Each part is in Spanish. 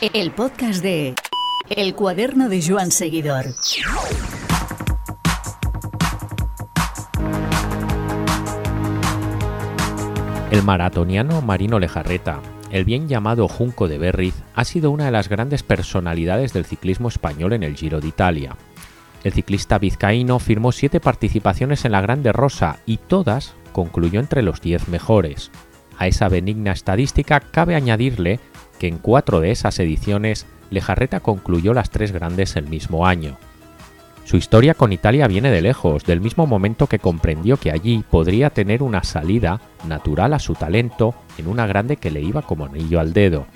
El podcast de El cuaderno de Joan Seguidor. El maratoniano Marino Lejarreta, el bien llamado Junco de Berriz, ha sido una de las grandes personalidades del ciclismo español en el Giro de Italia. El ciclista vizcaíno firmó siete participaciones en la Grande Rosa y todas concluyó entre los diez mejores. A esa benigna estadística cabe añadirle que en cuatro de esas ediciones Lejarreta concluyó las tres grandes el mismo año. Su historia con Italia viene de lejos, del mismo momento que comprendió que allí podría tener una salida natural a su talento en una grande que le iba como anillo al dedo.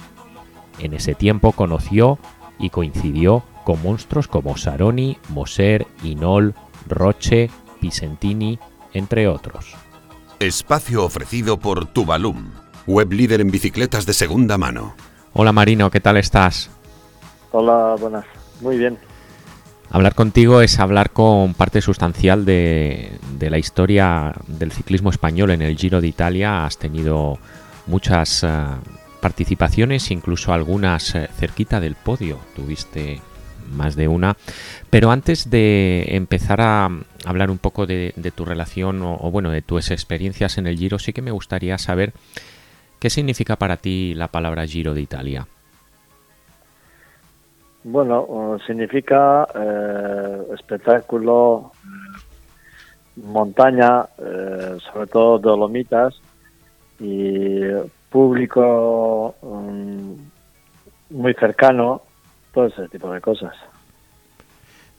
En ese tiempo conoció y coincidió con monstruos como Saroni, Moser, Inol, Roche, Pisentini, entre otros. Espacio ofrecido por Tubalum, web líder en bicicletas de segunda mano. Hola Marino, ¿qué tal estás? Hola, buenas. Muy bien. Hablar contigo es hablar con parte sustancial de, la historia del ciclismo español en el Giro de Italia. Has tenido muchas eh, participaciones, incluso algunas eh, cerquita del podio. Tuviste más de una. Pero antes de empezar a hablar un poco de, tu relación o, o, bueno, de tus experiencias en el Giro, sí que me gustaría saber ¿Qué significa para ti la palabra Giro de Italia? Bueno, significa eh, espectáculo, montaña, eh, sobre todo dolomitas y público um, muy cercano, todo ese tipo de cosas.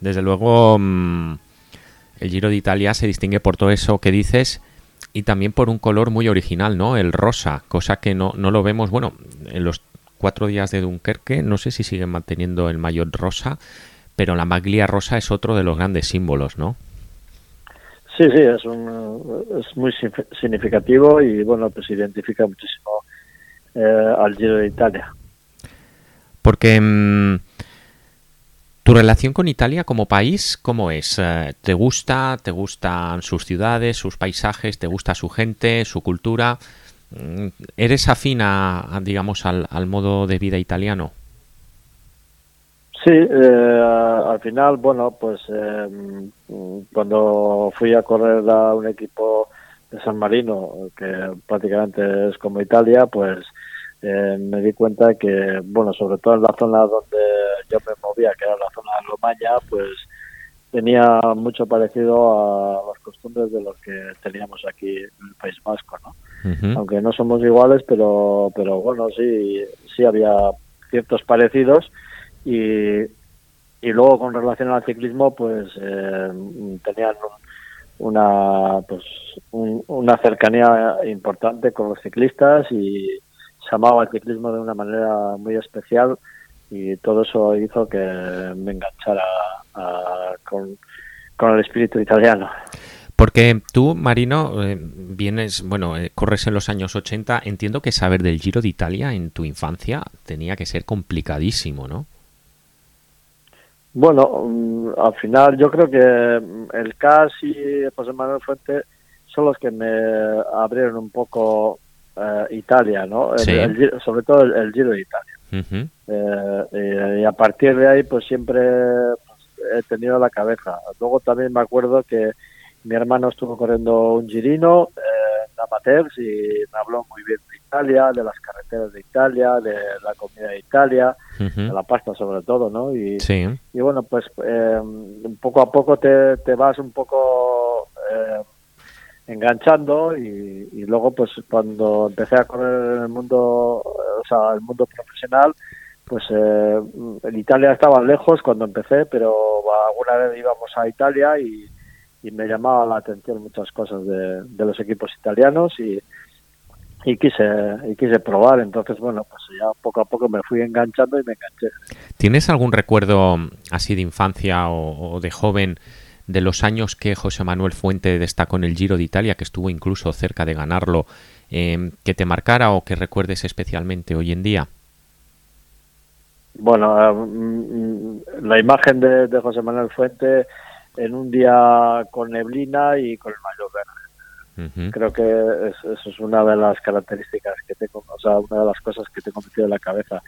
Desde luego, mm, el Giro de Italia se distingue por todo eso que dices y también por un color muy original, ¿no? El rosa, cosa que no, no lo vemos, bueno, en los cuatro días de Dunkerque, no sé si siguen manteniendo el mayor rosa, pero la maglia rosa es otro de los grandes símbolos, ¿no? Sí, sí, es, un, es muy significativo y bueno, pues identifica muchísimo eh, al Giro de Italia. Porque mm, ¿Tu relación con Italia como país cómo es? Eh, ¿Te gusta? ¿Te gustan sus ciudades, sus paisajes? ¿Te gusta su gente, su cultura? Mm, ¿Eres afín a, digamos, al, modo de vida italiano? Sí, eh, al final, bueno, pues eh, cuando fui a correr a un equipo de San Marino, que prácticamente es como Italia, pues eh, me di cuenta que, bueno, sobre todo en la zona donde yo me movía, que era la zona de Lomaña, pues tenía mucho parecido a las costumbres de los que teníamos aquí en el País Vasco, ¿no? Aunque no somos iguales, pero, pero bueno, sí, sí había ciertos parecidos y, y luego con relación al ciclismo, pues eh, tenían una, pues, una cercanía importante con los ciclistas y se amaba el ciclismo de una manera muy especial y todo eso hizo que me enganchara con, el espíritu italiano. Porque tú, Marino, eh, vienes, bueno, eh, corres en los años 80. Entiendo que saber del Giro de Italia en tu infancia tenía que ser complicadísimo, ¿no? Bueno, mm, al final yo creo que el CAS y José Manuel Fuente son los que me abrieron un poco eh, Italia, ¿no? sobre todo el, Giro de Italia. Eh, y a partir de ahí, pues siempre pues, he tenido la cabeza. Luego también me acuerdo que mi hermano estuvo corriendo un girino eh, en amateurs y me habló muy bien de Italia, de las carreteras de Italia, de la comida de Italia, de la pasta sobre todo, ¿no? Y, y bueno, pues eh, poco a poco te, te vas un poco eh, enganchando y, luego pues cuando empecé a correr en el mundo o sea el mundo profesional pues eh, en Italia estaba lejos cuando empecé pero alguna vez íbamos a Italia y, me llamaba la atención muchas cosas de, los equipos italianos y, y quise y quise probar. Entonces bueno pues ya poco a poco me fui enganchando y me enganché. ¿Tienes algún recuerdo así de infancia o de joven de los años que José Manuel Fuente destacó en el Giro de Italia, que estuvo incluso cerca de ganarlo, eh, que te marcara o que recuerdes especialmente hoy en día? Bueno, eh, mm, la imagen de, José Manuel Fuente en un día con neblina y con el mayor verde. Creo que eso es una de las características que tengo, o sea, una de las cosas que tengo metido en la cabeza.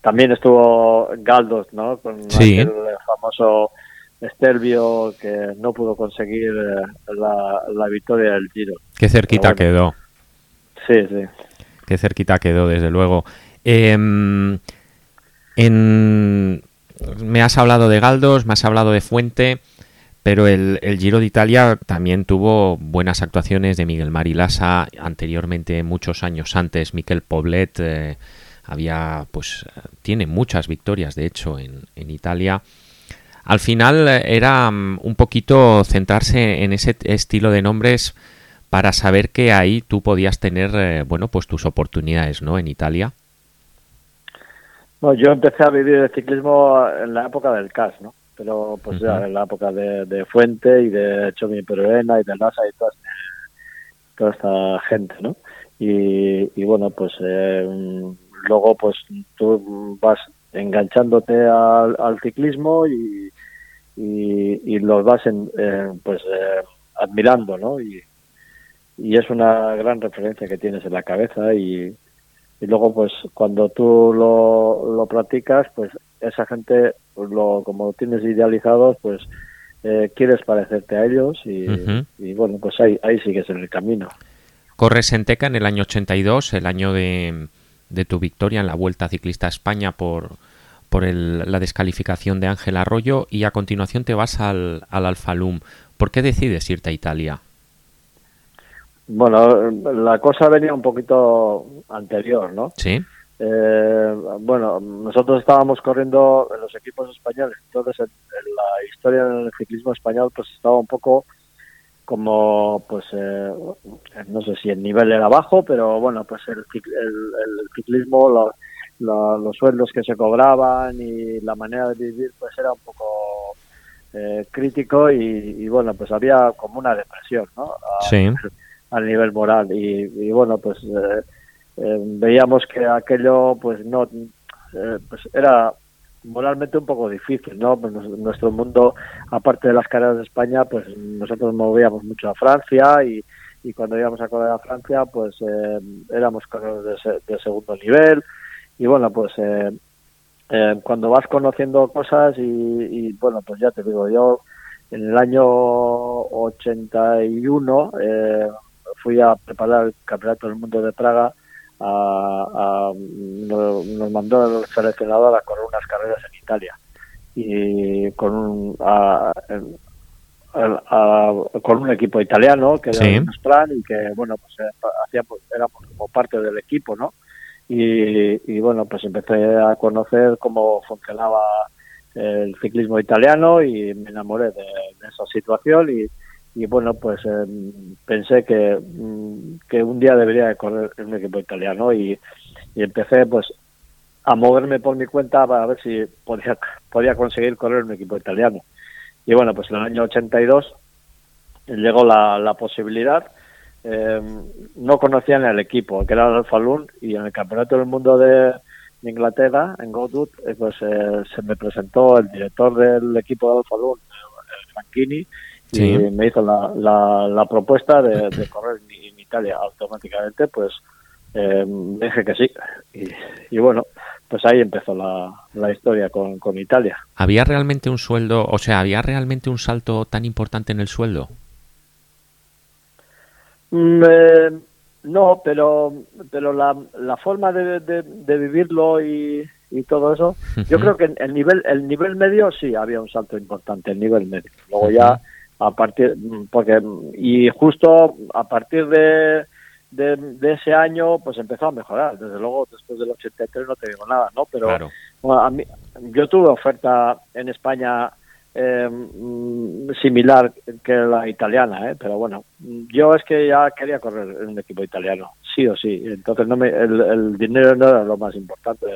también estuvo Galdos, ¿no? Con el famoso Estelvio que no pudo conseguir eh, la, victoria del Giro. Qué cerquita quedó. Sí, sí. Qué cerquita quedó, desde luego. Em, en... Me has hablado de Galdos, me has hablado de Fuente, pero el, Giro de Italia también tuvo buenas actuaciones de Miguel Marilasa, anteriormente, muchos años antes, Miquel Poblet, eh, había, pues, tiene muchas victorias, de hecho, en, en Italia. Al final eh, era mm, un poquito centrarse en ese estilo de nombres para saber que ahí tú podías tener, eh, bueno, pues tus oportunidades, ¿no? En Italia. No, yo empecé a vivir el ciclismo en la época del CAS, ¿no? Pero pues ya en la época de, Fuente y de Chomi Peruena y de Lasa y toda, toda esta gente, ¿no? Y, bueno, pues eh, luego pues tú vas enganchándote al, ciclismo y, y, los vas en, pues eh, admirando, ¿no? Y, y es una gran referencia que tienes en la cabeza y, y luego pues cuando tú lo, lo practicas pues esa gente pues, lo como tienes idealizados pues eh, quieres parecerte a ellos y, y, bueno pues ahí, ahí sigues en el camino corres en Teca en el año 82 el año de, de tu victoria en la Vuelta Ciclista a España por por el, la descalificación de Ángel Arroyo y a continuación te vas al, al Alfalum. ¿Por qué decides irte a Italia? Bueno, la cosa venía un poquito anterior, ¿no? Sí. Eh, bueno, nosotros estábamos corriendo en los equipos españoles, entonces en, la historia del ciclismo español pues estaba un poco como, pues, eh, no sé si el nivel era bajo, pero bueno, pues el, el, ciclismo, lo, los sueldos que se cobraban y la manera de vivir pues era un poco eh, crítico y, bueno pues había como una depresión ¿no? a, sí. al nivel moral y, bueno pues eh, eh, veíamos que aquello pues no pues era moralmente un poco difícil no pues nuestro mundo aparte de las carreras de España pues nosotros movíamos mucho a Francia y, y cuando íbamos a correr a Francia pues éramos corredores de, de segundo nivel. Y bueno, pues eh, eh, cuando vas conociendo cosas y, bueno, pues ya te digo, yo en el año 81 eh, fui a preparar el Campeonato del Mundo de Praga, a, nos, mandó el seleccionador a correr unas carreras en Italia. Y con un, con un equipo italiano que era un plan y que bueno pues hacíamos éramos como parte del equipo no y, bueno, pues empecé a conocer cómo funcionaba el ciclismo italiano y me enamoré de, esa situación y, bueno, pues em, pensé que, mm, que un día debería de correr en un equipo italiano y, empecé pues a moverme por mi cuenta para ver si podía, podía conseguir correr en un equipo italiano. Y bueno, pues en el año 82 llegó la, la posibilidad eh, no conocían el equipo, que era el Alfalún, y en el Campeonato del Mundo de, Inglaterra, en Goodwood, eh, pues eh, se me presentó el director del equipo de Alfalún, el Franchini, y me hizo la, la, propuesta de, correr en, Italia. Automáticamente, pues eh, dije que sí. Y, bueno, pues ahí empezó la, la historia con, con Italia. ¿Había realmente un sueldo, o sea, había realmente un salto tan importante en el sueldo? Mm, eh, no, pero pero la, la forma de, de, vivirlo y, y, todo eso, yo creo que el nivel el nivel medio sí había un salto importante, el nivel medio. Luego ya a partir porque y justo a partir de, de, ese año pues empezó a mejorar. Desde luego después del 83 no te digo nada, ¿no? Pero a mí, yo tuve oferta en España eh, similar que la italiana, ¿eh? pero bueno, yo es que ya quería correr en un equipo italiano, sí o sí, entonces no me, el, dinero no era lo más importante,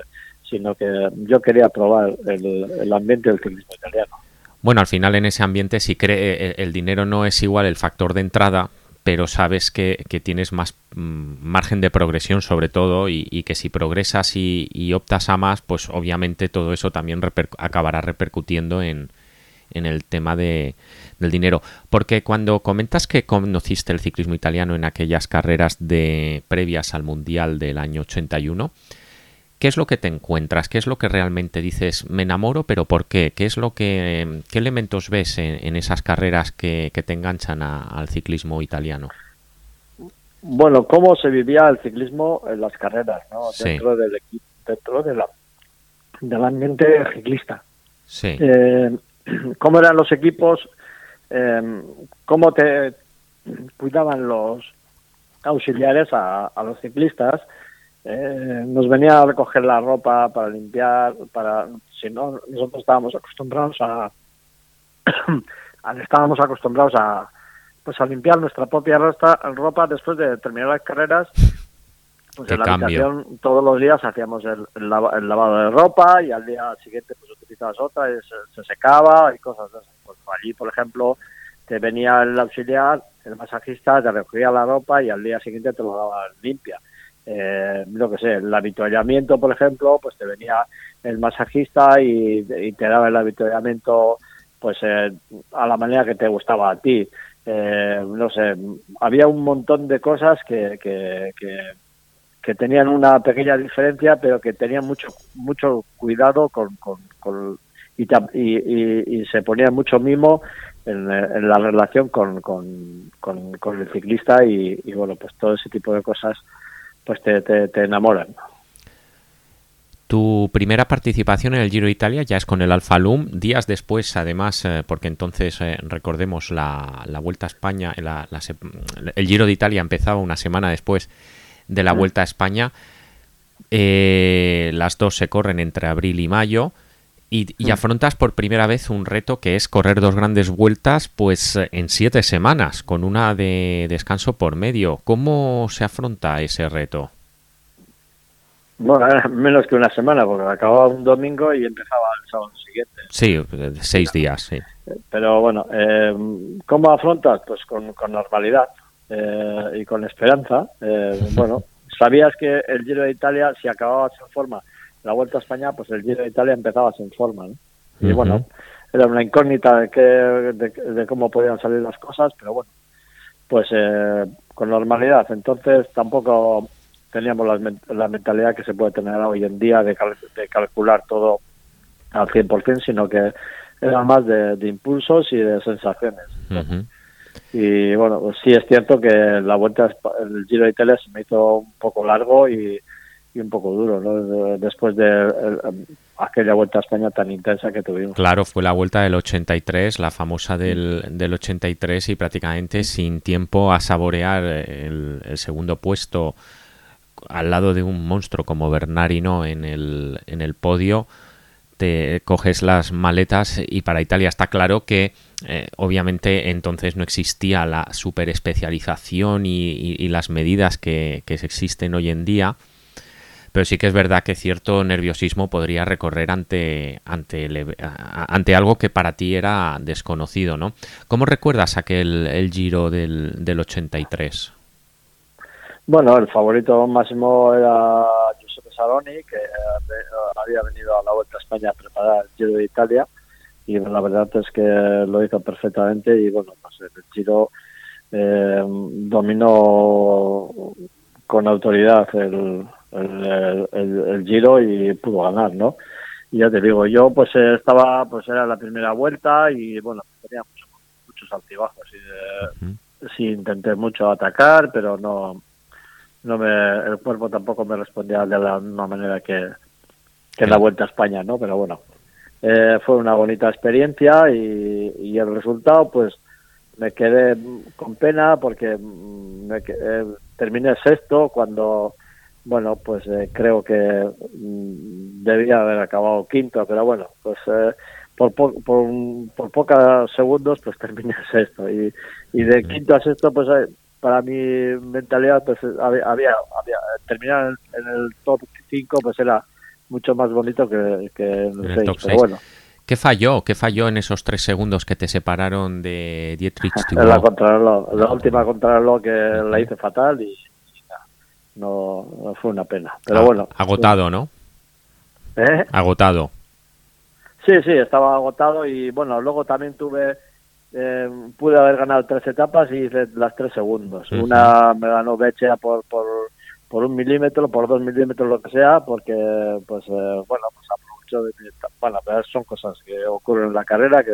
sino que yo quería probar el, ambiente del ciclismo italiano. Bueno, al final en ese ambiente si cree eh, el dinero no es igual el factor de entrada, pero sabes que, tienes más mm, margen de progresión sobre todo y, que si progresas y, y, optas a más, pues obviamente todo eso también acabará repercutiendo en, en el tema de, del dinero. Porque cuando comentas que conociste el ciclismo italiano en aquellas carreras de previas al Mundial del año 81, ¿qué es lo que te encuentras? ¿Qué es lo que realmente dices, me enamoro, pero por qué? ¿Qué es lo que, qué elementos ves en, esas carreras que, te enganchan al ciclismo italiano? Bueno, cómo se vivía el ciclismo en las carreras, ¿no? Dentro del equipo, dentro de la, del ambiente ciclista. Sí. Eh, cómo eran los equipos, eh, cómo te cuidaban los auxiliares a, los ciclistas. Eh, nos venía a recoger la ropa para limpiar, para si no nosotros estábamos acostumbrados a, estábamos acostumbrados a pues a limpiar nuestra propia ropa después de terminar las carreras pues en la habitación todos los días hacíamos el, lavado de ropa y al día siguiente pues utilizabas otra y se, secaba y cosas así. Pues allí, por ejemplo, te venía el auxiliar, el masajista, te recogía la ropa y al día siguiente te lo daba limpia. Eh, lo que sé, el habituallamiento, por ejemplo, pues te venía el masajista y, te daba el habituallamiento pues eh, a la manera que te gustaba a ti. Eh, no sé, había un montón de cosas que, que, que, tenían una pequeña diferencia, pero que tenían mucho mucho cuidado con, con, y, y, y, se ponía mucho mimo en, la relación con, con, con, el ciclista y, bueno, pues todo ese tipo de cosas pues te, te, enamoran. Tu primera participación en el Giro de Italia ya es con el Alfa Lum, días después, además, eh, porque entonces eh, recordemos la, la, Vuelta a España, el Giro de Italia empezaba una semana después de la. Vuelta a España. Eh, las dos se corren entre abril y mayo. Y, mm. afrontas por primera vez un reto que es correr dos grandes vueltas pues en siete semanas, con una de descanso por medio. ¿Cómo se afronta ese reto? Bueno, menos que una semana, porque acababa un domingo y empezaba el sábado siguiente. Sí, seis días, sí. Pero bueno, eh, ¿cómo afrontas? Pues con, normalidad eh, y con esperanza. Eh, bueno, sabías que el Giro de Italia, si acababa sin forma la Vuelta a España, pues el Giro de Italia empezaba sin forma. Y bueno, era una incógnita de, que, de, cómo podían salir las cosas, pero bueno, pues eh, con normalidad. Entonces tampoco teníamos la, mentalidad que se puede tener hoy en día de, calcular todo al 100%, sino que era más de, impulsos y de sensaciones. Y bueno, pues sí es cierto que la vuelta, el Giro de Italia se me hizo un poco largo y, y un poco duro, ¿no? Después de aquella vuelta a España tan intensa que tuvimos. Claro, fue la vuelta del 83, la famosa del, del 83 y prácticamente sin tiempo a saborear el, segundo puesto al lado de un monstruo como Bernardino en el, en el podio, te coges las maletas y para Italia está claro que eh, obviamente entonces no existía la super especialización y, y, las medidas que, que existen hoy en día pero sí que es verdad que cierto nerviosismo podría recorrer ante, ante, ante algo que para ti era desconocido, ¿no? ¿Cómo recuerdas aquel el Giro del, del 83? Bueno, el favorito máximo era Giuseppe Saroni, que había venido a la Vuelta a España a preparar el Giro de Italia y la verdad es que lo hizo perfectamente y bueno, pues el Giro eh, dominó con autoridad el, el, Giro y pudo ganar, ¿no? Y ya te digo, yo pues eh, estaba, pues era la primera vuelta y bueno, tenía muchos altibajos. Y, eh, Sí, intenté mucho atacar, pero no, no me, el cuerpo tampoco me respondía de la misma manera que, que en la vuelta a España, ¿no? Pero bueno, eh, fue una bonita experiencia y, y, el resultado, pues me quedé con pena porque mm, me, terminé sexto cuando bueno, pues eh, creo que mm, debía haber acabado quinto, pero bueno, pues eh, por, por, por, pocos segundos pues terminé sexto. Y, y de quinto a sexto pues eh, para mi mentalidad pues había, había, terminar en el top 5 pues era mucho más bonito que, que en el 6, pero bueno. ¿Qué falló? ¿Qué falló en esos tres segundos que te separaron de Dietrich la, la última contrarreloj que la hice fatal y no, fue una pena. Pero ah, bueno. Agotado, ¿no? ¿Eh? Agotado. Sí, sí, estaba agotado y bueno, luego también tuve, eh, pude haber ganado tres etapas y hice las tres segundos. Una me ganó Bechea por, por, por un milímetro, por dos milímetros, lo que sea, porque, pues, eh, bueno, pues aprovecho de... Bueno, pero son cosas que ocurren en la carrera que,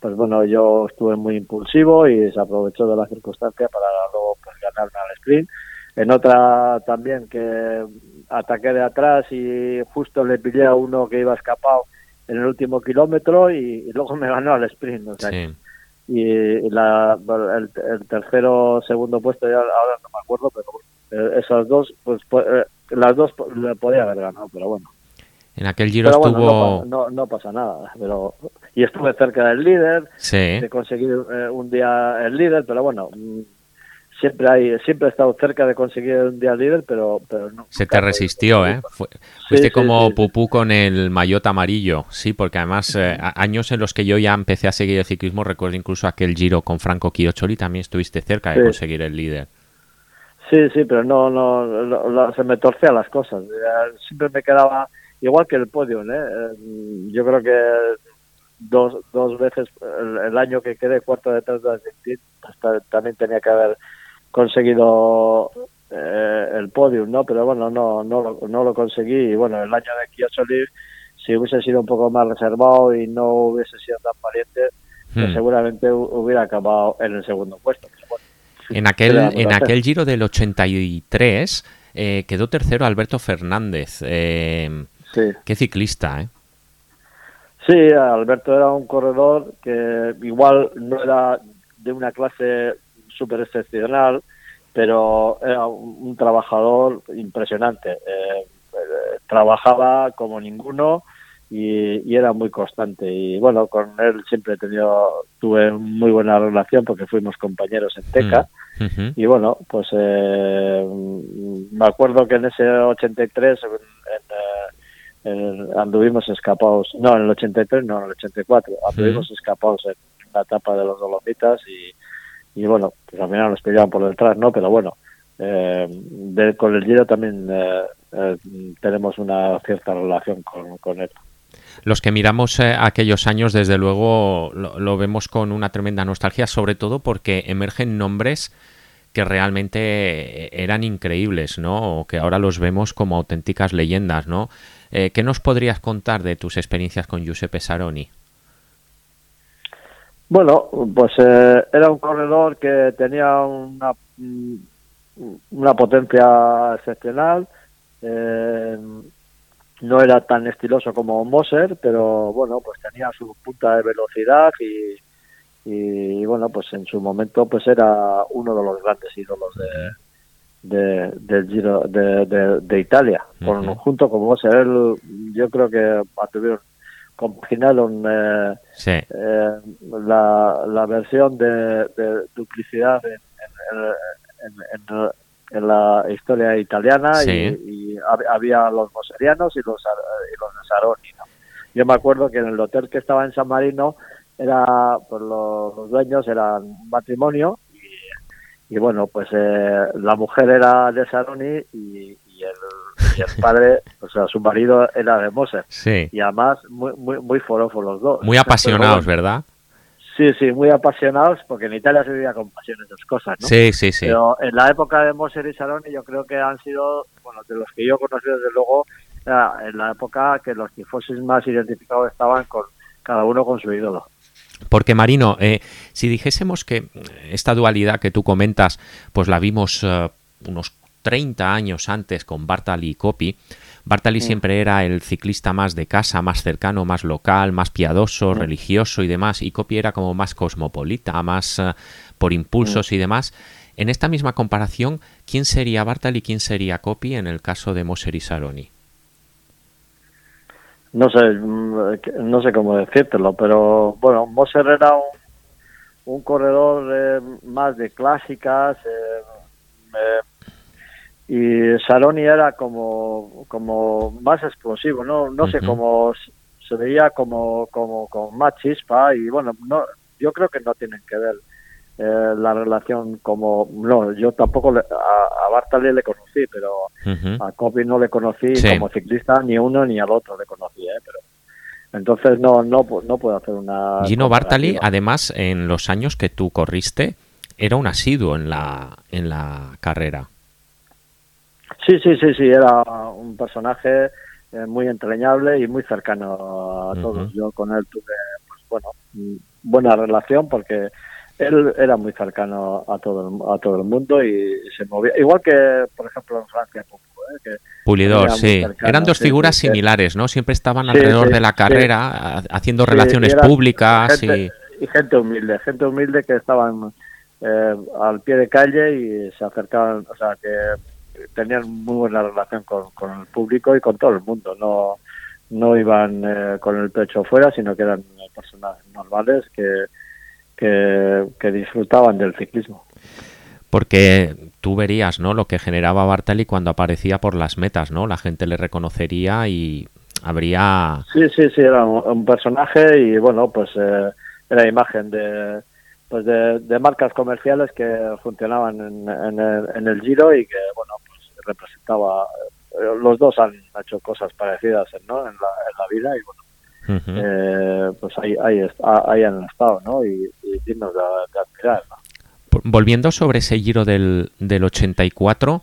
pues bueno, yo estuve muy impulsivo y se aprovechó de la circunstancia para luego pues, ganarme al sprint. En otra también que ataqué de atrás y justo le pillé a uno que iba escapado en el último kilómetro y, luego me ganó al sprint. O sea, Y la, el, el, tercero, segundo puesto, ya ahora no me acuerdo, pero eh, esas dos, pues, pues eh, las dos le podía haber ganado, pero bueno. En aquel giro estuvo... no, no, pasa nada, pero y estuve cerca del líder, de conseguir eh, un día el líder, pero bueno, siempre hay siempre he estado cerca de conseguir un día líder, pero pero no. Se te resistió, ¿eh? fuiste como pupú con el maillot amarillo, sí, porque además años en los que yo ya empecé a seguir el ciclismo, recuerdo incluso aquel giro con Franco Chioccioli, también estuviste cerca de conseguir el líder. Sí, sí, pero no, no, se me torcían las cosas. Siempre me quedaba igual que el podio, ¿eh? ¿eh? Yo creo que dos, dos veces el, año que quedé cuarto detrás de Argentina, hasta, también tenía que haber conseguido eh, el podio, ¿no? Pero bueno, no, no, lo, no lo conseguí. Y bueno, el año de Chiosoli, si hubiese sido un poco más reservado y no hubiese sido tan valiente, pues hmm. seguramente hubiera acabado en el segundo puesto. En aquel, en aquel giro del 83 eh, quedó tercero Alberto Fernández. Eh, Qué ciclista, ¿eh? Sí, Alberto era un corredor que igual no era de una clase súper excepcional, pero era un, trabajador impresionante. Eh, trabajaba como ninguno y, era muy constante. Y bueno, con él siempre he tenido, tuve muy buena relación porque fuimos compañeros en Teca. Mm, y bueno, pues eh, me acuerdo que en ese 83 en, en, anduvimos escapados, no, en el 83, no, en el 84, anduvimos escapados en la etapa de los Dolomitas y, y bueno, pues al final nos pillaban por detrás, ¿no? Pero bueno, eh, con el Giro también eh, eh, tenemos una cierta relación con, con él los que miramos aquellos años, desde luego, lo, vemos con una tremenda nostalgia, sobre todo porque emergen nombres que realmente eran increíbles, ¿no? O que ahora los vemos como auténticas leyendas, ¿no? ¿Qué nos podrías contar de tus experiencias con Giuseppe Saroni? Bueno, pues era un corredor que tenía una, mm, una potencia excepcional, eh, no era tan estiloso como Moser, pero bueno, pues tenía su punta de velocidad y, y bueno, pues en su momento pues era uno de los grandes ídolos de, de del Giro de, de, Italia. junto con Moser, yo creo que tuvieron compaginaron eh, eh, la, la versión de, duplicidad en, en, en la historia italiana y, había los moserianos y los, y los de Saroni. Yo me acuerdo que en el hotel que estaba en San Marino era pues los, dueños eran un matrimonio y, bueno pues eh, la mujer era de Saroni y, el, el, padre o sea su marido era de Moser y además muy muy muy los dos muy apasionados verdad Sí, sí, muy apasionados, porque en Italia se vivía con pasión esas cosas, ¿no? Sí, sí, sí. Pero en la época de Moser y Saroni yo creo que han sido, bueno, de los que yo conocí desde luego, en la época que los tifosis más identificados estaban con cada uno con su ídolo. Porque Marino, eh, si dijésemos que esta dualidad que tú comentas, pues la vimos eh, unos 30 años antes con Bartali y Coppi, Bartali siempre era el ciclista más de casa, más cercano, más local, más piadoso, religioso y demás, y Coppi era como más cosmopolita, más eh, por impulsos y demás. En esta misma comparación, ¿quién sería Bartali y quién sería Coppi en el caso de Moser y Saroni? No sé, mm, no sé cómo decírtelo, pero bueno, Moser era un, corredor eh, más de clásicas, eh, y Saroni era como, como más explosivo, no, no sé cómo se veía como, como con más chispa y bueno, no, yo creo que no tienen que ver eh, la relación como, no, yo tampoco a, a Bartali le conocí, pero a Kobe no le conocí como ciclista, ni uno ni al otro le conocí, ¿eh? pero entonces no, no, no puedo hacer una... Gino Bartali, además, en los años que tú corriste, era un asiduo en la, en la carrera. Sí, sí, sí, sí, era un personaje eh, muy entrañable y muy cercano a todos. Yo con él tuve, pues bueno, buena relación porque él era muy cercano a todo el, a todo el mundo y se movía. Igual que por ejemplo en Francia ¿eh? Pulidor sí. eran dos figuras similares no siempre estaban alrededor de la carrera haciendo relaciones públicas y... gente humilde gente humilde que estaban eh, al pie de calle y se acercaban o sea que tenían muy buena relación con, con el público y con todo el mundo no no iban eh, con el pecho fuera sino que eran personas normales que que, disfrutaban del ciclismo. Porque tú verías, ¿no? Lo que generaba Bartali cuando aparecía por las metas, ¿no? La gente le reconocería y habría... Sí, sí, sí, era un, personaje y bueno, pues eh, era imagen de, pues de, marcas comerciales que funcionaban en, el, Giro y que, bueno, representaba... Eh, los dos han hecho cosas parecidas ¿no? en, la, en la vida y bueno, eh, pues ahí, ahí, han estado, ¿no? Y, dignos de, admirar, Volviendo sobre ese giro del, del 84,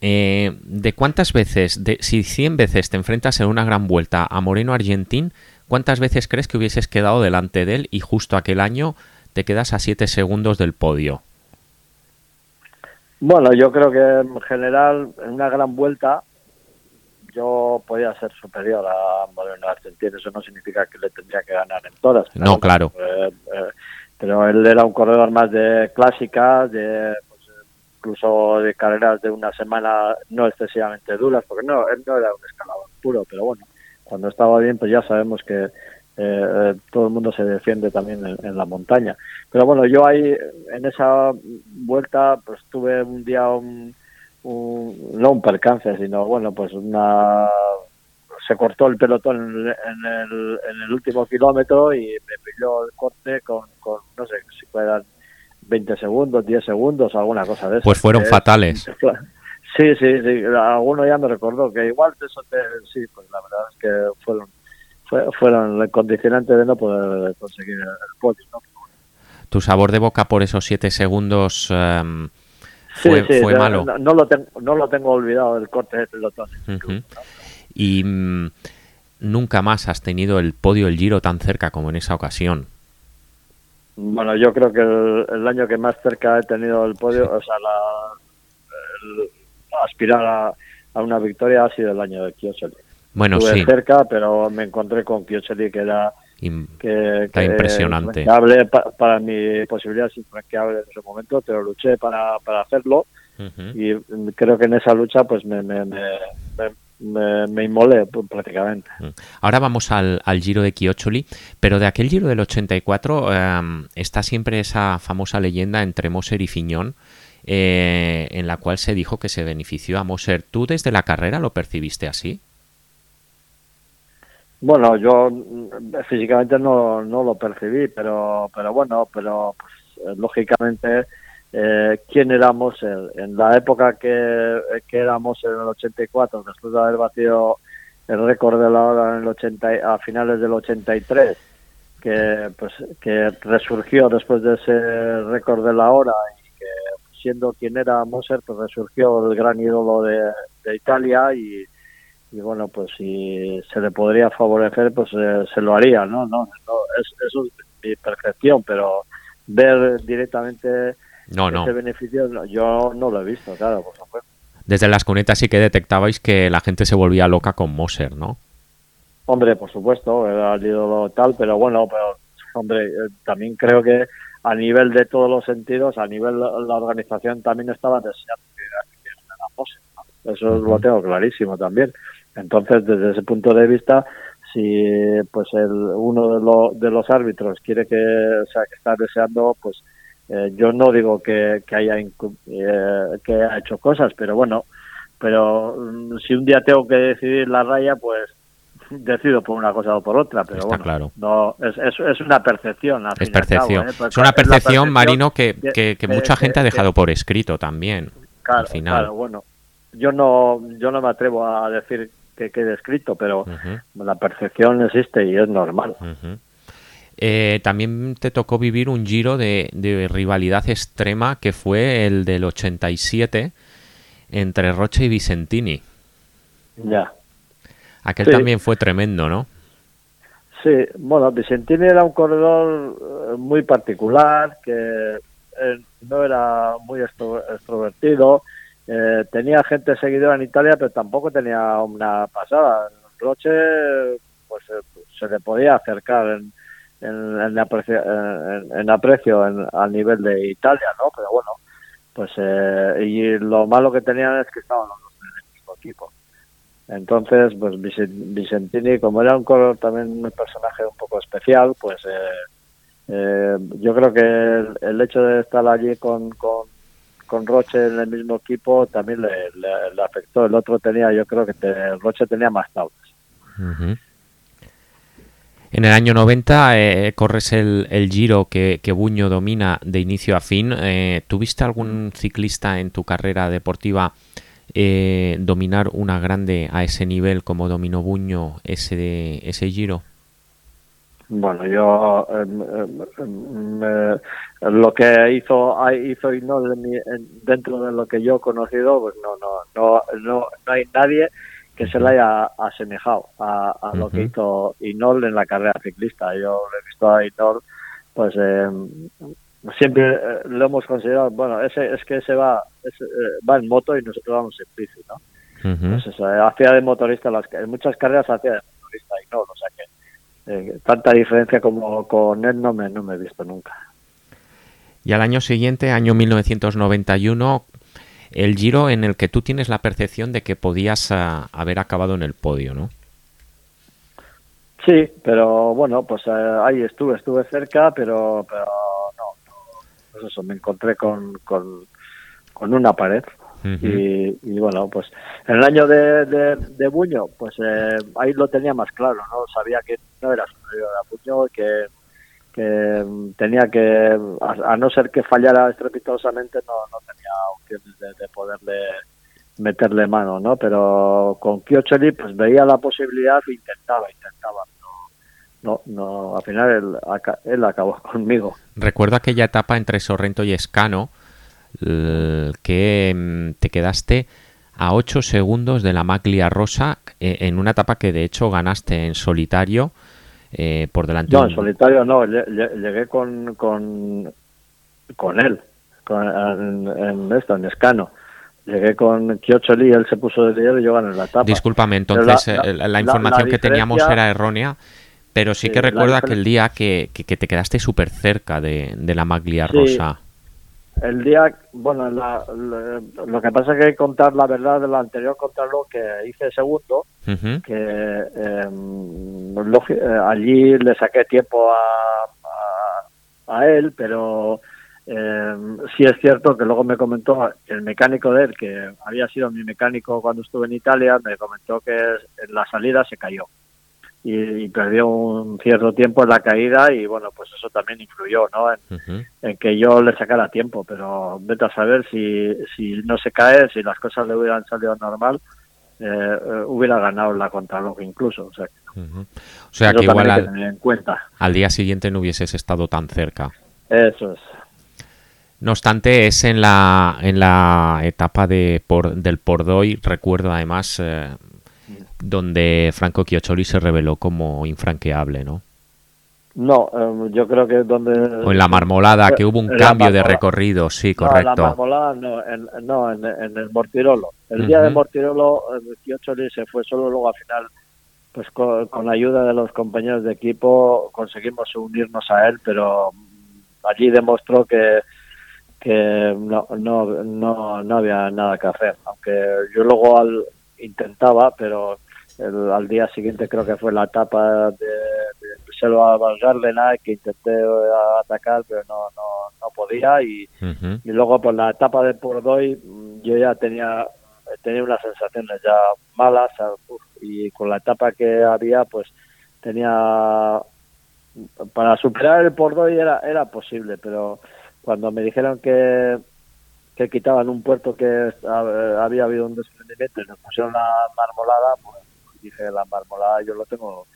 eh, ¿de cuántas veces, de, si 100 veces te enfrentas en una gran vuelta a Moreno Argentín, cuántas veces crees que hubieses quedado delante de él y justo aquel año te quedas a 7 segundos del podio? Bueno, yo creo que en general en una gran vuelta yo podía ser superior a Moreno Argentino, eso no significa que le tendría que ganar en todas. No, claro. Eh, eh, pero él era un corredor más de clásicas, de pues, incluso de carreras de una semana no excesivamente duras, porque no, él no era un escalador puro, pero bueno, cuando estaba bien, pues ya sabemos que eh, todo el mundo se defiende también en, en, la montaña. Pero bueno, yo ahí en esa vuelta, pues tuve un día un no un percance, sino bueno, pues una se cortó el pelotón en el, en el último kilómetro y me pilló el corte con, con no sé si puedan 20 segundos, 10 segundos, alguna cosa de eso. Pues fueron fatales. Sí, sí, sí, alguno ya me recordó que igual sí, pues la verdad es que fueron fueron el condicionante de no poder conseguir el, podio. Tu sabor de boca por esos 7 segundos em, fue, malo. No, lo tengo, no lo tengo olvidado el corte de pelotón. Y mm, nunca más has tenido el podio el Giro tan cerca como en esa ocasión. Bueno, yo creo que el, año que más cerca he tenido el podio, o sea, la, aspirar a, una victoria ha sido el año de Chiochelli. Bueno, Estuve cerca, pero me encontré con Chiochelli que era que, que impresionante. para mi posibilidad es infranqueable en ese momento, pero luché para, para hacerlo y creo que en esa lucha pues me, me, me, me, inmolé prácticamente. Ahora vamos al, al, Giro de Chioccioli, pero de aquel Giro del 84 em, está siempre esa famosa leyenda entre Moser y Fiñón, eh, en la cual se dijo que se benefició a Moser. ¿Tú desde la carrera lo percibiste así? Bueno, yo mm, físicamente no, no lo percibí, pero, pero bueno, pero pues, eh, lógicamente, eh, ¿quién éramos en la época que, que éramos en el 84, después de haber batido el récord de la hora en el 80, a finales del 83, que, pues, que resurgió después de ese récord de la hora y que siendo quien era Moser, pues resurgió el gran ídolo de, de Italia y y bueno, pues si se le podría favorecer, pues eh, se lo haría, ¿no? no, es, eso es mi percepción, pero ver directamente ese beneficio, yo no lo he visto, claro, por supuesto. Desde las cunetas sí que detectabais que la gente se volvía loca con Moser, ¿no? Hombre, por supuesto, era el ídolo tal, pero bueno, pero hombre, eh, también creo que a nivel de todos los sentidos, a nivel la organización también estaba deseando que, era Moser. Eso lo tengo clarísimo también. Entonces, desde ese punto de vista, si pues el, uno de, de los árbitros quiere que, o sea, que está deseando, pues eh, yo no digo que, que haya eh, que ha hecho cosas, pero bueno, pero mm, si un día tengo que decidir la raya, pues decido por una cosa o por otra, pero bueno, claro. no, es, es, una percepción. es percepción. ¿eh? es una percepción, Marino, que, que, mucha gente ha dejado por escrito también. al final. claro, bueno, yo no, yo no me atrevo a decir que quede escrito, pero la percepción existe y es normal. Eh, también te tocó vivir un giro de, rivalidad extrema que fue el del 87, entre Roche y Vicentini. Ya. Aquel también fue tremendo, ¿no? Sí, bueno, Vicentini era un corredor eh, muy particular, que eh, no era muy extrovertido, eh, tenía gente seguidora en Italia, pero tampoco tenía una pasada. Roche, pues se le podía acercar en, en, aprecio, en, aprecio al nivel de Italia, ¿no? Pero bueno, pues y lo malo que tenían es que estaban los dos en el mismo equipo. Entonces, pues Vicentini, como era un color también un personaje un poco especial, pues eh, eh, yo creo que el, hecho de estar allí con, con, Roche en el mismo equipo también le, afectó. El otro tenía, yo creo que Roche tenía más tablas. En el año 90 eh, corres el, el giro que, Buño domina de inicio a fin. ¿Tuviste algún ciclista en tu carrera deportiva eh, dominar una grande a ese nivel como dominó Buño ese, ese giro? Bueno, yo em, em, em, lo que hizo hizo Inol dentro de lo que yo he conocido, pues no no no no, no hay nadie que se le haya asemejado a, lo que hizo Inol en la carrera ciclista. Yo he visto a Inol pues siempre eh, lo hemos considerado, bueno, ese es que ese va eh, va en moto y nosotros vamos en bici, ¿no? Pues hacía de motorista, las, en muchas carreras hacía de motorista y no, o sea que eh, tanta diferencia como con él no me, no me he visto nunca. Y al año siguiente, año 1991, el giro en el que tú tienes la percepción de que podías ah, haber acabado en el podio, ¿no? Sí, pero bueno, pues ahí estuve, estuve cerca, pero, pero pues eso, me encontré con, con, una pared. Y, bueno, pues en el año de, de, Buño, pues eh, ahí lo tenía más claro, ¿no? Sabía que no era superior a Buño, que, que tenía que, a, no ser que fallara estrepitosamente, no, no tenía opciones de, poderle meterle mano, ¿no? Pero con Kiocheli pues veía la posibilidad e intentaba, intentaba no, no, al final él, él, acabó conmigo. Recuerdo aquella etapa entre Sorrento y Escano, que mm, te quedaste a 8 segundos de la Maglia Rosa eh, en una etapa que de hecho ganaste en solitario eh, por delante. No, en solitario no, llegué con, con, con él, en, esto, en Escano. Llegué con Kiocholi, él se puso de líder y yo gané la etapa. Discúlpame, entonces la, información que teníamos era errónea. Pero sí que recuerdo aquel día que, que, te quedaste súper cerca de, la maglia rosa. El día, bueno, lo que pasa es que hay que contar la verdad de lo anterior, contarlo que hice segundo, que em, eh, allí le saqué tiempo a, a, él, pero eh, sí es cierto que luego me comentó el mecánico de él, que había sido mi mecánico cuando estuve en Italia, me comentó que en la salida se cayó y, perdió un cierto tiempo en la caída y bueno, pues eso también influyó, ¿no? En, que yo le sacara tiempo, pero vete a saber si, si no se cae, si las cosas le hubieran salido normal, eh, eh, hubiera ganado la contrarreloj incluso. O sea, o sea que igual al, en cuenta. al día siguiente no hubieses estado tan cerca. Eso es. No obstante, es en la, en la etapa de por, del Pordoy, recuerdo además, eh, donde Franco Chioccioli se reveló como infranqueable, ¿no? No, em, yo creo que donde... O en la marmolada, que hubo un cambio de recorrido, sí, correcto. No, en la marmolada no, en, no, en, el Mortirolo. El día de Mortirolo, Chioccioli se fue solo luego al final, pues con, la ayuda de los compañeros de equipo conseguimos unirnos a él, pero allí demostró que que no, no, no, no había nada que hacer. Aunque yo luego al, intentaba, pero el, al día siguiente creo que fue la etapa de, de Selva Gardena que intenté eh, atacar pero no, no, no podía. Y, y luego por la etapa de Pordoy mm, yo ya tenía tenía unas sensaciones ya malas y con la etapa que había pues tenía para superar el Pordoy era era posible pero cuando me dijeron que que quitaban un puerto que había habido un desprendimiento y nos pusieron la marmolada, pues dije, la marmolada yo lo tengo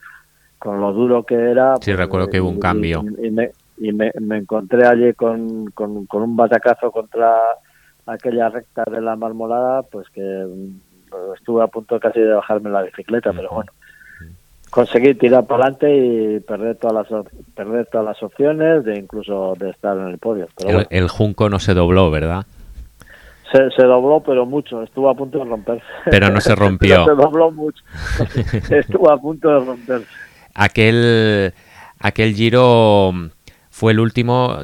con lo duro que era. Sí, recuerdo que hubo un cambio. Y, me, y me, encontré allí con, con, un batacazo contra aquella recta de la marmolada, pues que mm, estuve a punto casi de bajarme la bicicleta, pero bueno, conseguí tirar para adelante y perder todas las perder todas las opciones de incluso de estar en el podio. el, Junco no se dobló, ¿verdad? Se, se, dobló, pero mucho. Estuvo a punto de romperse. Pero no se rompió. se dobló mucho. Estuvo a punto de romperse. Aquel, aquel giro fue el último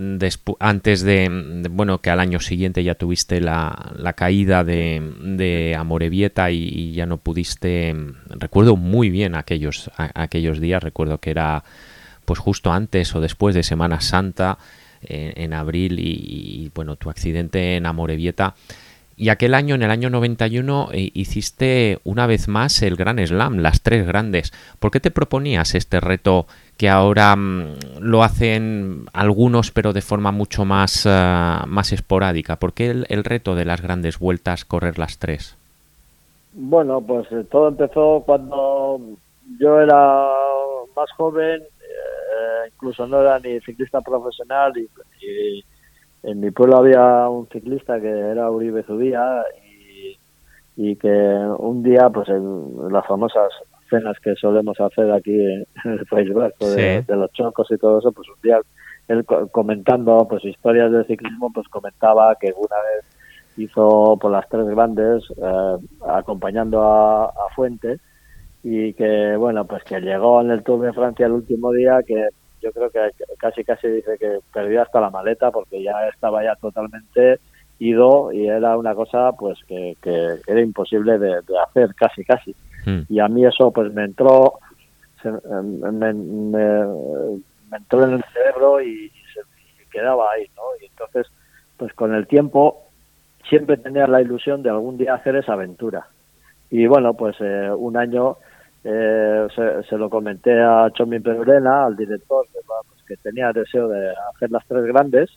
antes de, bueno, que al año siguiente ya tuviste la, la caída de, de Amorebieta y, ya no pudiste, recuerdo muy bien aquellos, aquellos días, recuerdo que era pues justo antes o después de Semana Santa, en abril y, bueno, tu accidente en Amorebieta y aquel año, en el año 91, eh, hiciste una vez más el Gran Slam, las tres grandes. ¿Por qué te proponías este reto que ahora mm, lo hacen algunos, pero de forma mucho más, eh, más esporádica? ¿Por qué el, reto de las grandes vueltas, correr las tres? Bueno, pues eh, todo empezó cuando yo era más joven, incluso no era ni ciclista profesional y en mi pueblo había un ciclista que era Uribe Zubía y, que un día, pues en las famosas cenas que solemos hacer aquí en el País Vasco de, los chocos y todo eso, pues un día él comentando pues historias del ciclismo, pues comentaba que una vez hizo por las tres grandes eh, acompañando a, a Fuente y que bueno pues que llegó en el Tour de Francia el último día que yo creo que casi casi dice que perdió hasta la maleta porque ya estaba ya totalmente ido y era una cosa pues que, que era imposible de, hacer casi casi. Hmm. y a mí eso pues me entró me, entró en el cerebro y, se quedaba ahí no y entonces pues con el tiempo siempre tenía la ilusión de algún día hacer esa aventura. Y bueno pues eh, un año eh, se, lo comenté a Chomi Perurena, al director, pues, que tenía deseo de hacer las tres grandes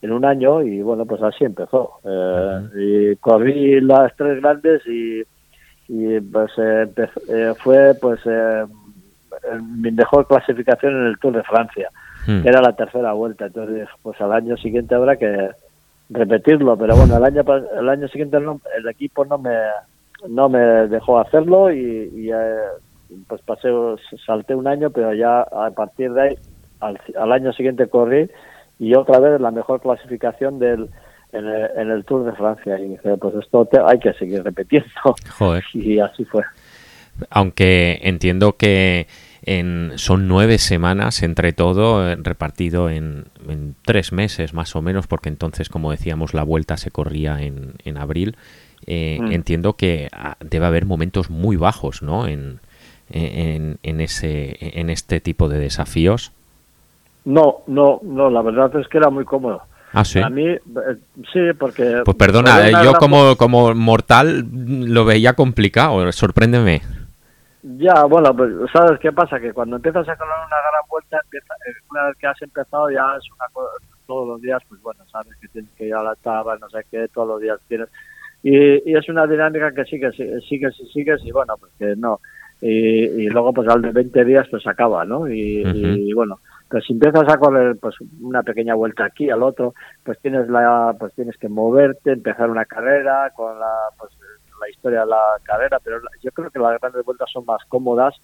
en un año y bueno, pues así empezó. Eh, y corrí las tres grandes y, y pues eh, fue pues mi mejor clasificación en el Tour de Francia, hmm. era la tercera vuelta. Entonces, pues al año siguiente habrá que repetirlo, pero bueno, el año, el año siguiente el equipo no me no me dejó hacerlo y, eh, pues pasé, salté un año, pero ya a partir de ahí, al, año siguiente corrí y otra vez la mejor clasificación del en el, Tour de Francia y dije, pues esto hay que seguir repitiendo. Y así fue. Aunque entiendo que en, son nueve semanas entre todo, eh, repartido en, en, tres meses más o menos, porque entonces, como decíamos, la vuelta se corría en, en abril. Eh, mm. entiendo que ah, debe haber momentos muy bajos, ¿no? En, en, ese, en este tipo de desafíos. No, no, no, la verdad es que era muy cómodo. Ah, sí. A mí, eh, sí, porque. Pues perdona, eh, yo como, como mortal lo veía complicado, sorpréndeme. Ya, bueno, pues ¿sabes qué pasa? Que cuando empiezas a correr una gran vuelta, empieza, una vez que has empezado ya es una cosa, todos los días, pues bueno, sabes que tienes que ir a la tabla, no sé qué, todos los días tienes y, es una dinámica que sigues, sigues y sigues y bueno, pues que no. Y, luego pues al de 20 días pues acaba, ¿no? Y, bueno, pues si empiezas a correr pues una pequeña vuelta aquí al otro, pues tienes la pues tienes que moverte, empezar una carrera con la pues la historia de la carrera, pero yo creo que las grandes vueltas son más cómodas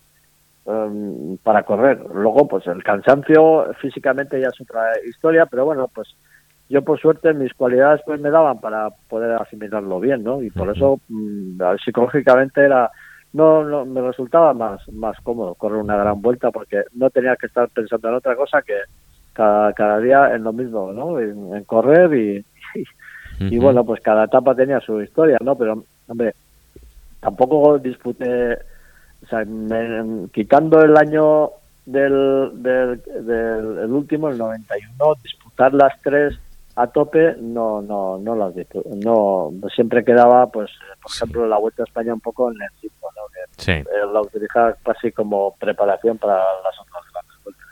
em, para correr. Luego pues el cansancio físicamente ya es otra historia, pero bueno, pues yo por suerte mis cualidades pues me daban para poder asimilarlo bien, ¿no? Y por eso mm, psicológicamente era no, no me resultaba más más cómodo correr una gran vuelta porque no tenía que estar pensando en otra cosa que cada, cada día en lo mismo, ¿no? En, correr y, y, bueno, pues cada etapa tenía su historia, ¿no? Pero hombre, tampoco disputé o sea, quitando el año del, del, del el último, el 91, disputar las tres a tope no no no las no siempre quedaba pues por ejemplo la vuelta a España un poco en el tiempo ¿no? sí. Eh, la utilizaba casi como preparación para las otras grandes vueltas.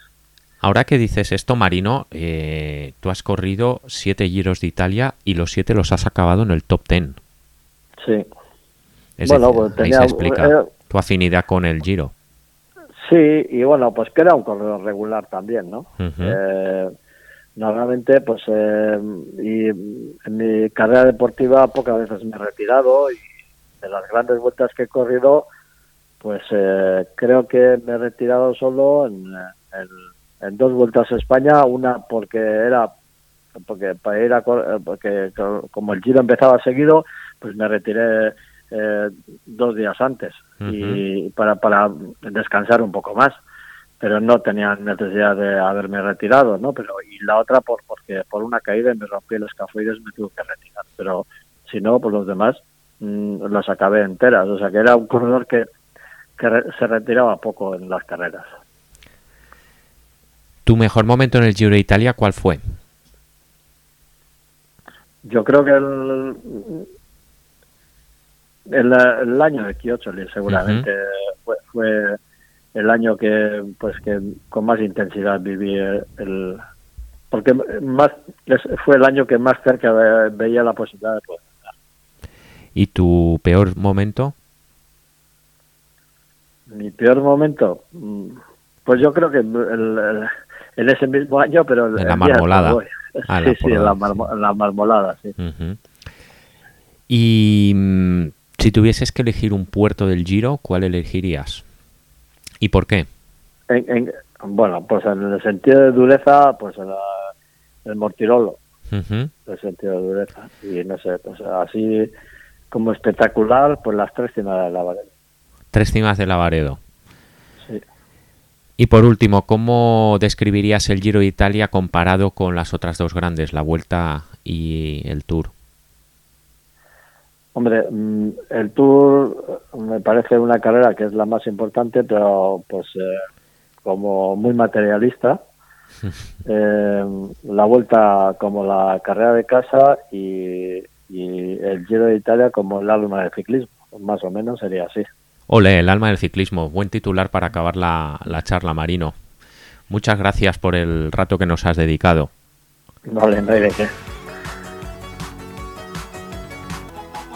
Ahora que dices esto Marino eh, tú has corrido siete giros de Italia y los siete los has acabado en el top ten. Sí. Bueno pues tenía, explica eh, tu afinidad con el giro. Sí y bueno pues que era un corredor regular también no normalmente, pues, eh, y en mi carrera deportiva pocas veces me he retirado y de las grandes vueltas que he corrido, pues eh, creo que me he retirado solo en, en, dos vueltas a España, una porque era porque para ir a porque como el Giro empezaba seguido, pues me retiré eh, dos días antes y para para descansar un poco más pero no tenía necesidad de haberme retirado, ¿no? Pero y la otra por porque por una caída me rompí el escafoides me tuve que retirar, pero si no, pues los demás mmm, las acabé enteras, o sea que era un corredor que, que se retiraba poco en las carreras. ¿Tu mejor momento en el Giro de Italia cuál fue? Yo creo que el, el, año de Kioto seguramente fue, fue el año que pues que con más intensidad viví el, porque más fue el año que más cerca veía la posibilidad de poder ¿Y tu peor momento? Mi peor momento, mm, pues yo creo que el, en ese mismo año, pero en la marmolada. Ah, sí, sí, en la, marmolada, sí. Y mm, si tuvieses que elegir un puerto del Giro, ¿cuál elegirías? ¿Y por qué? bueno, pues en el sentido de dureza, pues el Mortirolo. En el sentido de dureza. Y no sé, pues así como espectacular, pues las tres cimas de Lavaredo. Tres cimas de Lavaredo. Sí. Y por último, ¿cómo describirías el Giro de Italia comparado con las otras dos grandes, la Vuelta y el Tour? Hombre, mm, el Tour me parece una carrera que es la más importante, pero pues eh, como muy materialista. Eh, la vuelta como la carrera de casa y, el Giro de Italia como el alma del ciclismo, más o menos sería así. Ole, el alma del ciclismo, buen titular para acabar la, la charla, Marino. Muchas gracias por el rato que nos has dedicado. Vale, no hay de qué.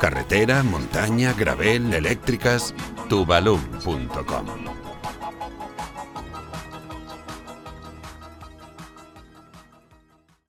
Carretera, montaña, gravel, eléctricas, tubalum.com.